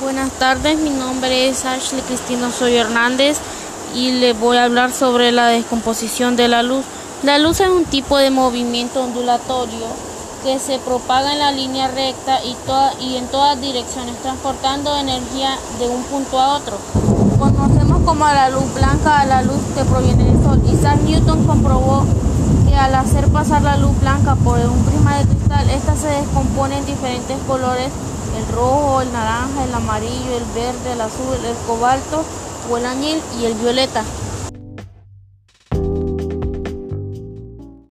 Buenas tardes, mi nombre es Ashley Cristina Soy Hernández y le voy a hablar sobre la descomposición de la luz. La luz es un tipo de movimiento ondulatorio que se propaga en la línea recta y, y en todas direcciones, transportando energía de un punto a otro. Conocemos como la luz blanca a la luz que proviene del sol. Isaac Newton comprobó que al hacer pasar la luz blanca por un prisma de cristal, esta se descompone en diferentes colores el el naranja, el amarillo, el verde, el azul, el cobalto o el añil y el violeta.